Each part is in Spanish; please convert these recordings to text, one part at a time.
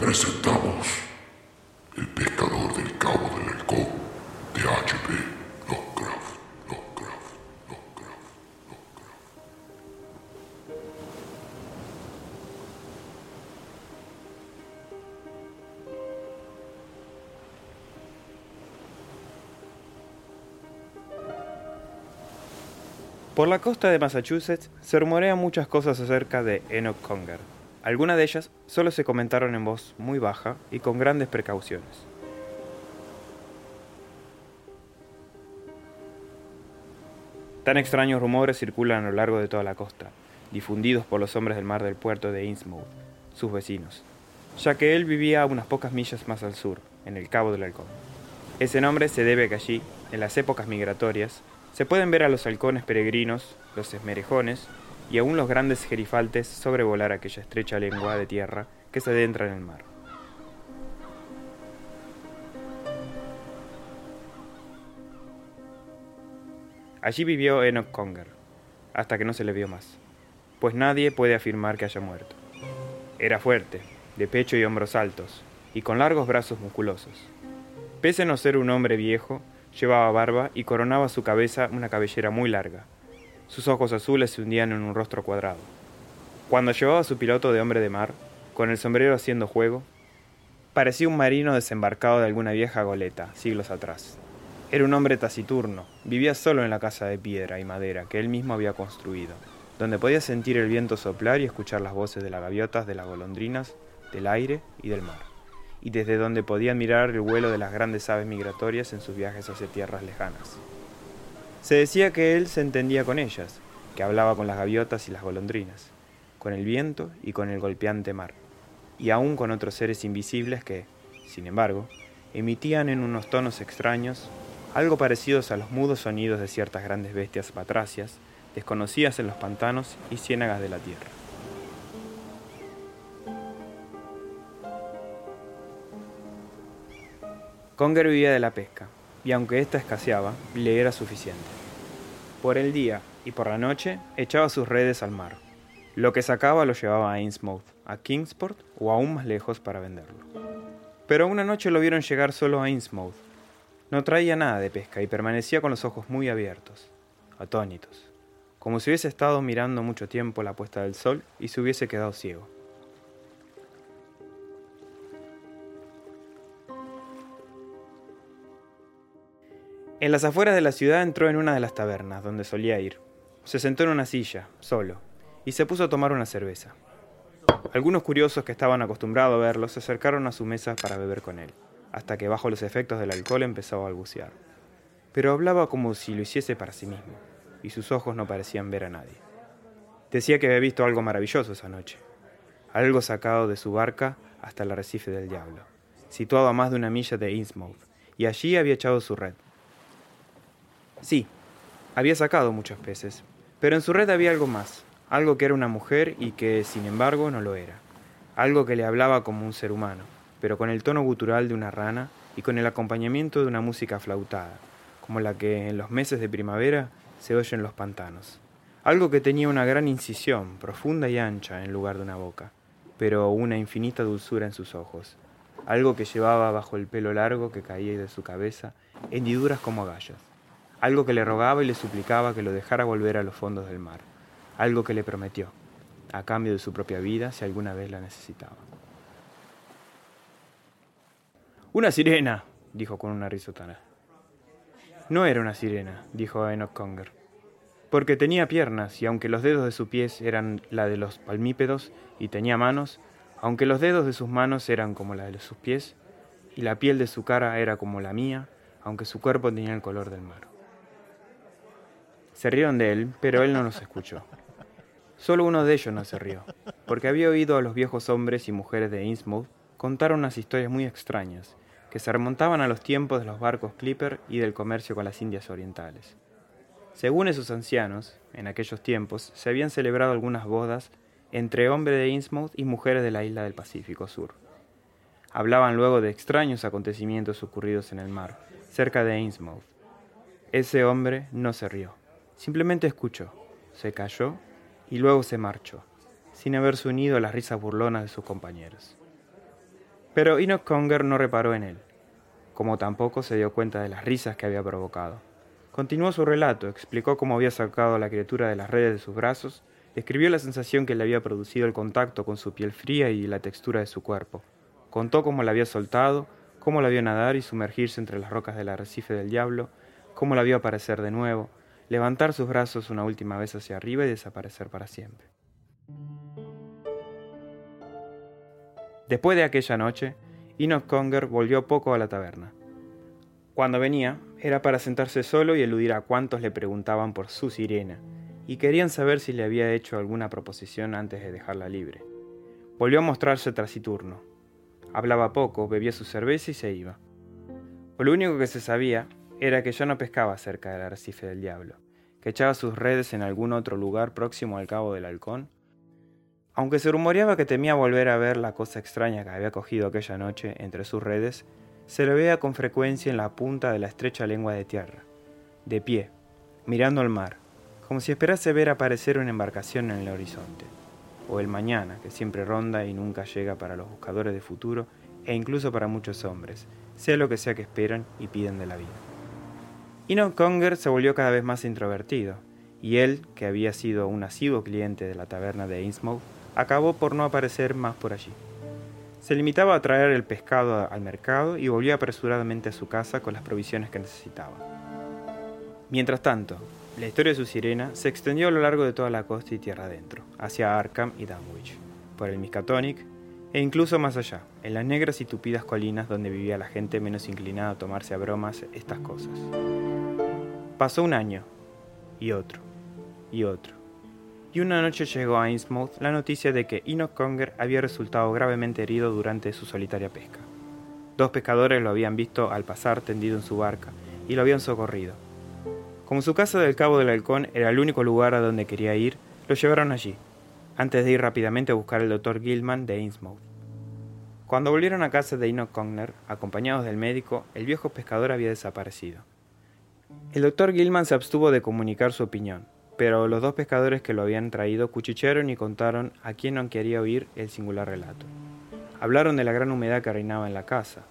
Presentamos El pescador del Cabo del Halcón de H.P. Lovecraft. Lovecraft. Lovecraft. Por la costa de Massachusetts se rumorean muchas cosas acerca de Enoch Conger. Algunas de ellas solo se comentaron en voz muy baja y con grandes precauciones. Tan extraños rumores circulan a lo largo de toda la costa, difundidos por los hombres del mar del puerto de Innsmouth, sus vecinos, ya que él vivía a unas pocas millas más al sur, en el Cabo del Halcón. Ese nombre se debe a que allí, en las épocas migratorias, se pueden ver a los halcones peregrinos, los esmerejones y aún los grandes gerifaltes sobrevolar aquella estrecha lengua de tierra que se adentra en el mar. Allí vivió Enoch Conger, hasta que no se le vio más, pues nadie puede afirmar que haya muerto. Era fuerte, de pecho y hombros altos, y con largos brazos musculosos. Pese a no ser un hombre viejo, llevaba barba y coronaba su cabeza una cabellera muy larga. Sus ojos azules se hundían en un rostro cuadrado. Cuando llevaba su piloto de hombre de mar, con el sombrero haciendo juego, parecía un marino desembarcado de alguna vieja goleta, siglos atrás. Era un hombre taciturno, vivía solo en la casa de piedra y madera que él mismo había construido, donde podía sentir el viento soplar y escuchar las voces de las gaviotas, de las golondrinas, del aire y del mar, y desde donde podía admirar el vuelo de las grandes aves migratorias en sus viajes hacia tierras lejanas. Se decía que él se entendía con ellas, que hablaba con las gaviotas y las golondrinas, con el viento y con el golpeante mar, y aún con otros seres invisibles que, sin embargo, emitían en unos tonos extraños algo parecidos a los mudos sonidos de ciertas grandes bestias patracias, desconocidas en los pantanos y ciénagas de la tierra. Conger vivía de la pesca, y aunque ésta escaseaba, le era suficiente. Por el día y por la noche echaba sus redes al mar. Lo que sacaba lo llevaba a Innsmouth, a Kingsport o aún más lejos para venderlo. Pero una noche lo vieron llegar solo a Innsmouth. No traía nada de pesca y permanecía con los ojos muy abiertos, atónitos, como si hubiese estado mirando mucho tiempo la puesta del sol y se hubiese quedado ciego. En las afueras de la ciudad entró en una de las tabernas donde solía ir. Se sentó en una silla, solo, y se puso a tomar una cerveza. Algunos curiosos que estaban acostumbrados a verlo se acercaron a su mesa para beber con él, hasta que bajo los efectos del alcohol empezó a balbucear. Pero hablaba como si lo hiciese para sí mismo, y sus ojos no parecían ver a nadie. Decía que había visto algo maravilloso esa noche, algo sacado de su barca hasta el arrecife del diablo, situado a más de una milla de Innsmouth, y allí había echado su red. Sí, había sacado muchos peces, pero en su red había algo más, algo que era una mujer y que, sin embargo, no lo era, algo que le hablaba como un ser humano, pero con el tono gutural de una rana y con el acompañamiento de una música flautada, como la que en los meses de primavera se oye en los pantanos. Algo que tenía una gran incisión, profunda y ancha en lugar de una boca, pero una infinita dulzura en sus ojos. algo que llevaba bajo el pelo largo que caía de su cabeza, hendiduras como agallas, algo que le rogaba y le suplicaba que lo dejara volver a los fondos del mar, algo que le prometió, a cambio de su propia vida si alguna vez la necesitaba. Una sirena, dijo con una risotana. No era una sirena, dijo Enoch Conger, porque tenía piernas y aunque los dedos de sus pies eran la de los palmípedos y tenía manos, aunque los dedos de sus manos eran como la de sus pies y la piel de su cara era como la mía, aunque su cuerpo tenía el color del mar. Se rieron de él, pero él no nos escuchó. Solo uno de ellos no se rió, porque había oído a los viejos hombres y mujeres de Innsmouth contar unas historias muy extrañas, que se remontaban a los tiempos de los barcos Clipper y del comercio con las Indias Orientales. Según esos ancianos, en aquellos tiempos se habían celebrado algunas bodas entre hombres de Innsmouth y mujeres de la isla del Pacífico Sur. Hablaban luego de extraños acontecimientos ocurridos en el mar, cerca de Innsmouth. Ese hombre no se rió, simplemente escuchó, se calló y luego se marchó, sin haberse unido a las risas burlonas de sus compañeros. Pero Enoch Conger no reparó en él, como tampoco se dio cuenta de las risas que había provocado. Continuó su relato, explicó cómo había sacado a la criatura de las redes de sus brazos, describió la sensación que le había producido el contacto con su piel fría y la textura de su cuerpo. Contó cómo la había soltado, cómo la vio nadar y sumergirse entre las rocas del arrecife del diablo, cómo la vio aparecer de nuevo, levantar sus brazos una última vez hacia arriba y desaparecer para siempre. Después de aquella noche, Enoch Conger volvió poco a la taberna. Cuando venía, era para sentarse solo y eludir a cuantos le preguntaban por su sirena, y querían saber si le había hecho alguna proposición antes de dejarla libre. Volvió a mostrarse taciturno. Hablaba poco, bebía su cerveza y se iba. Lo único que se sabía era que ya no pescaba cerca del arrecife del diablo, que echaba sus redes en algún otro lugar próximo al cabo del halcón aunque se rumoreaba que temía volver a ver la cosa extraña que había cogido aquella noche entre sus redes, se le veía con frecuencia en la punta de la estrecha lengua de tierra, de pie, mirando al mar, como si esperase ver aparecer una embarcación en el horizonte, o el mañana, que siempre ronda y nunca llega para los buscadores de futuro e incluso para muchos hombres, sea lo que sea que esperan y piden de la vida. Enoch Conger se volvió cada vez más introvertido, y él, que había sido un asiduo cliente de la taberna de Innsmouth, acabó por no aparecer más por allí. Se limitaba a traer el pescado al mercado y volvía apresuradamente a su casa con las provisiones que necesitaba. Mientras tanto, la historia de su sirena se extendió a lo largo de toda la costa y tierra adentro, hacia Arkham y Dunwich, por el Miskatonic e incluso más allá, en las negras y tupidas colinas donde vivía la gente menos inclinada a tomarse a bromas estas cosas. Pasó un año, y otro, y otro y una noche llegó a Innsmouth la noticia de que Enoch Conger había resultado gravemente herido durante su solitaria pesca. Dos pescadores lo habían visto al pasar tendido en su barca y lo habían socorrido. Como su casa del Cabo del Halcón era el único lugar a donde quería ir, lo llevaron allí, antes de ir rápidamente a buscar al doctor Gilman de Innsmouth. Cuando volvieron a casa de Enoch Conger, acompañados del médico, el viejo pescador había desaparecido. El doctor Gilman se abstuvo de comunicar su opinión, pero los dos pescadores que lo habían traído cuchichearon y contaron a quién no quería oír el singular relato. Hablaron de la gran humedad que reinaba en la casa,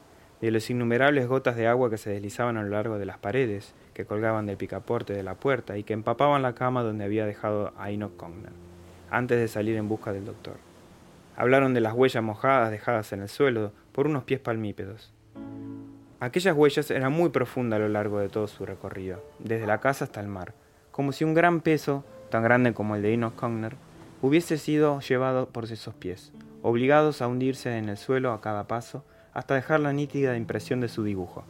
de las innumerables gotas de agua que se deslizaban a lo largo de las paredes, que colgaban del picaporte de la puerta y que empapaban la cama donde había dejado a Enoch Cogner, antes de salir en busca del doctor. Hablaron de las huellas mojadas dejadas en el suelo por unos pies palmípedos. Aquellas huellas eran muy profundas a lo largo de todo su recorrido, desde la casa hasta el mar, como si un gran peso, tan grande como el de Enoch Cogner, hubiese sido llevado por esos pies, obligados a hundirse en el suelo a cada paso hasta dejar la nítida impresión de su dibujo.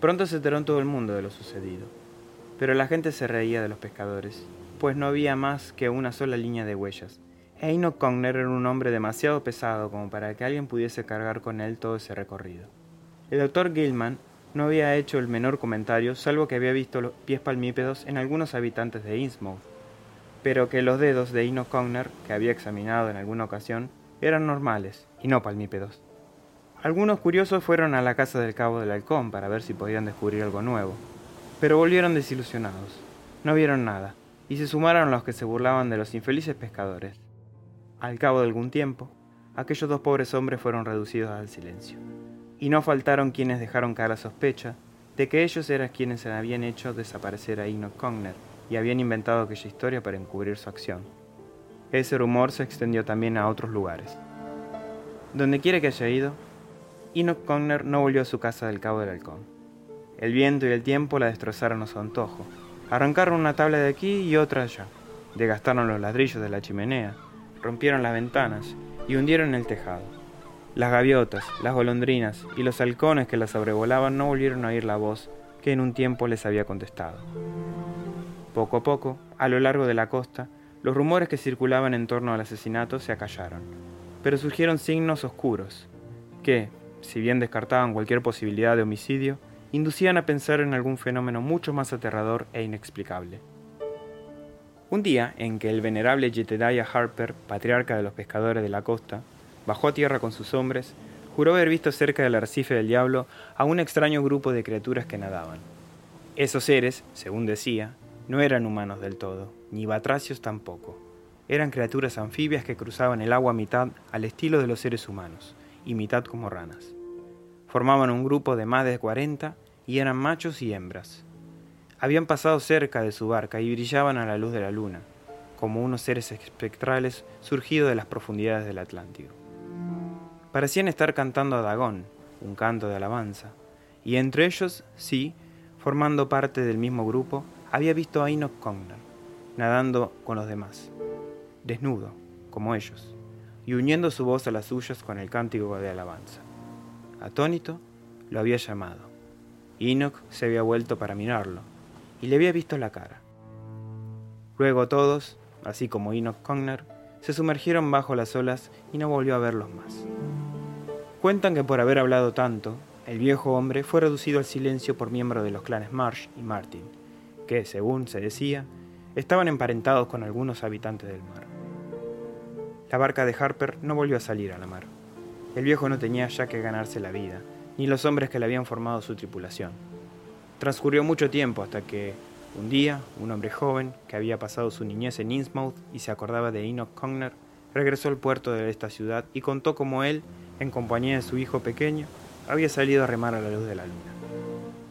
Pronto se enteró en todo el mundo de lo sucedido, pero la gente se reía de los pescadores, pues no había más que una sola línea de huellas. E Enoch Cogner era un hombre demasiado pesado como para que alguien pudiese cargar con él todo ese recorrido. El doctor Gilman no había hecho el menor comentario, salvo que había visto los pies palmípedos en algunos habitantes de Innsmouth, pero que los dedos de Ino Cogner, que había examinado en alguna ocasión, eran normales y no palmípedos. Algunos curiosos fueron a la casa del cabo del halcón para ver si podían descubrir algo nuevo, pero volvieron desilusionados. No vieron nada, y se sumaron los que se burlaban de los infelices pescadores. Al cabo de algún tiempo, aquellos dos pobres hombres fueron reducidos al silencio. Y no faltaron quienes dejaron caer la sospecha de que ellos eran quienes habían hecho desaparecer a Enoch Cogner y habían inventado aquella historia para encubrir su acción. Ese rumor se extendió también a otros lugares. Donde quiera que haya ido, Enoch Cogner no volvió a su casa del Cabo del Halcón. El viento y el tiempo la destrozaron a su antojo. Arrancaron una tabla de aquí y otra allá. Degastaron los ladrillos de la chimenea, rompieron las ventanas y hundieron el tejado. Las gaviotas, las golondrinas y los halcones que la sobrevolaban no volvieron a oír la voz que en un tiempo les había contestado. Poco a poco, a lo largo de la costa, los rumores que circulaban en torno al asesinato se acallaron, pero surgieron signos oscuros, que, si bien descartaban cualquier posibilidad de homicidio, inducían a pensar en algún fenómeno mucho más aterrador e inexplicable. Un día en que el venerable Jedediah Harper, patriarca de los pescadores de la costa, bajó a tierra con sus hombres, juró haber visto cerca del arrecife del diablo a un extraño grupo de criaturas que nadaban. Esos seres, según decía, no eran humanos del todo, ni batracios tampoco. Eran criaturas anfibias que cruzaban el agua mitad al estilo de los seres humanos, y mitad como ranas. Formaban un grupo de más de cuarenta y eran machos y hembras. Habían pasado cerca de su barca y brillaban a la luz de la luna, como unos seres espectrales surgidos de las profundidades del Atlántico. Parecían estar cantando a Dagón, un canto de alabanza, y entre ellos, sí, formando parte del mismo grupo, había visto a Enoch Cogner, nadando con los demás, desnudo, como ellos, y uniendo su voz a las suyas con el cántico de alabanza. Atónito, lo había llamado. Enoch se había vuelto para mirarlo, y le había visto la cara. Luego todos, así como Enoch Cogner, se sumergieron bajo las olas y no volvió a verlos más. Cuentan que por haber hablado tanto, el viejo hombre fue reducido al silencio por miembros de los clanes Marsh y Martin, que, según se decía, estaban emparentados con algunos habitantes del mar. La barca de Harper no volvió a salir a la mar. El viejo no tenía ya que ganarse la vida, ni los hombres que le habían formado su tripulación. Transcurrió mucho tiempo hasta que, un día, un hombre joven, que había pasado su niñez en Innsmouth y se acordaba de Enoch Cogner, regresó al puerto de esta ciudad y contó cómo él, en compañía de su hijo pequeño, había salido a remar a la luz de la luna.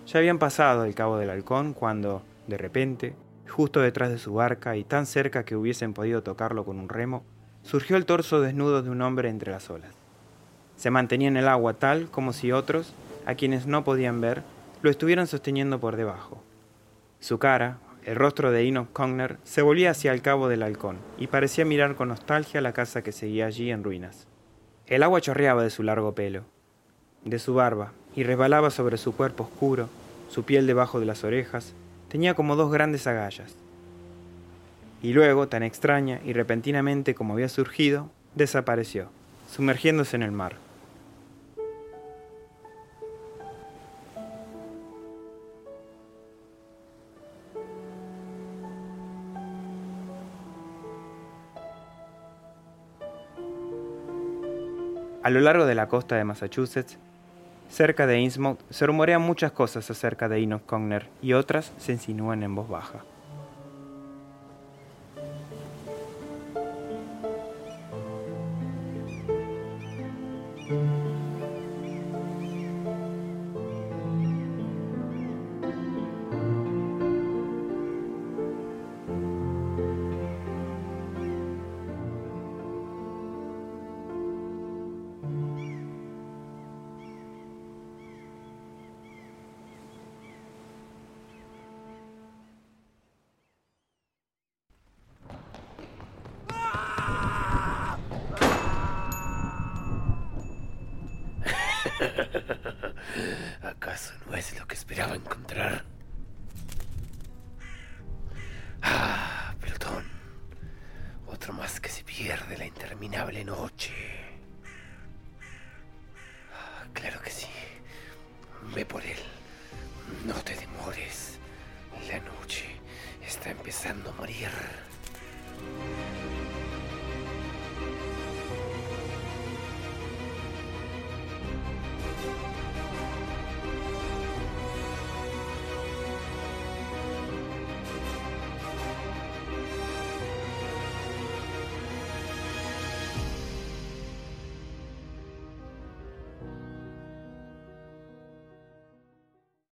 Ya habían pasado el cabo del halcón cuando, de repente, justo detrás de su barca y tan cerca que hubiesen podido tocarlo con un remo, surgió el torso desnudo de un hombre entre las olas. Se mantenía en el agua tal como si otros, a quienes no podían ver, lo estuvieran sosteniendo por debajo. Su cara, el rostro de Enoch Cogner, se volvía hacia el cabo del halcón y parecía mirar con nostalgia la casa que seguía allí en ruinas. El agua chorreaba de su largo pelo, de su barba, y resbalaba sobre su cuerpo oscuro, su piel debajo de las orejas, tenía como dos grandes agallas. Y luego, tan extraña y repentinamente como había surgido, desapareció, sumergiéndose en el mar. A lo largo de la costa de Massachusetts, cerca de Innsmouth, se rumorean muchas cosas acerca de Enoch Cogner y otras se insinúan en voz baja. ¿Acaso no es lo que esperaba encontrar? Ah, Plutón. Otro más que se pierde la interminable noche.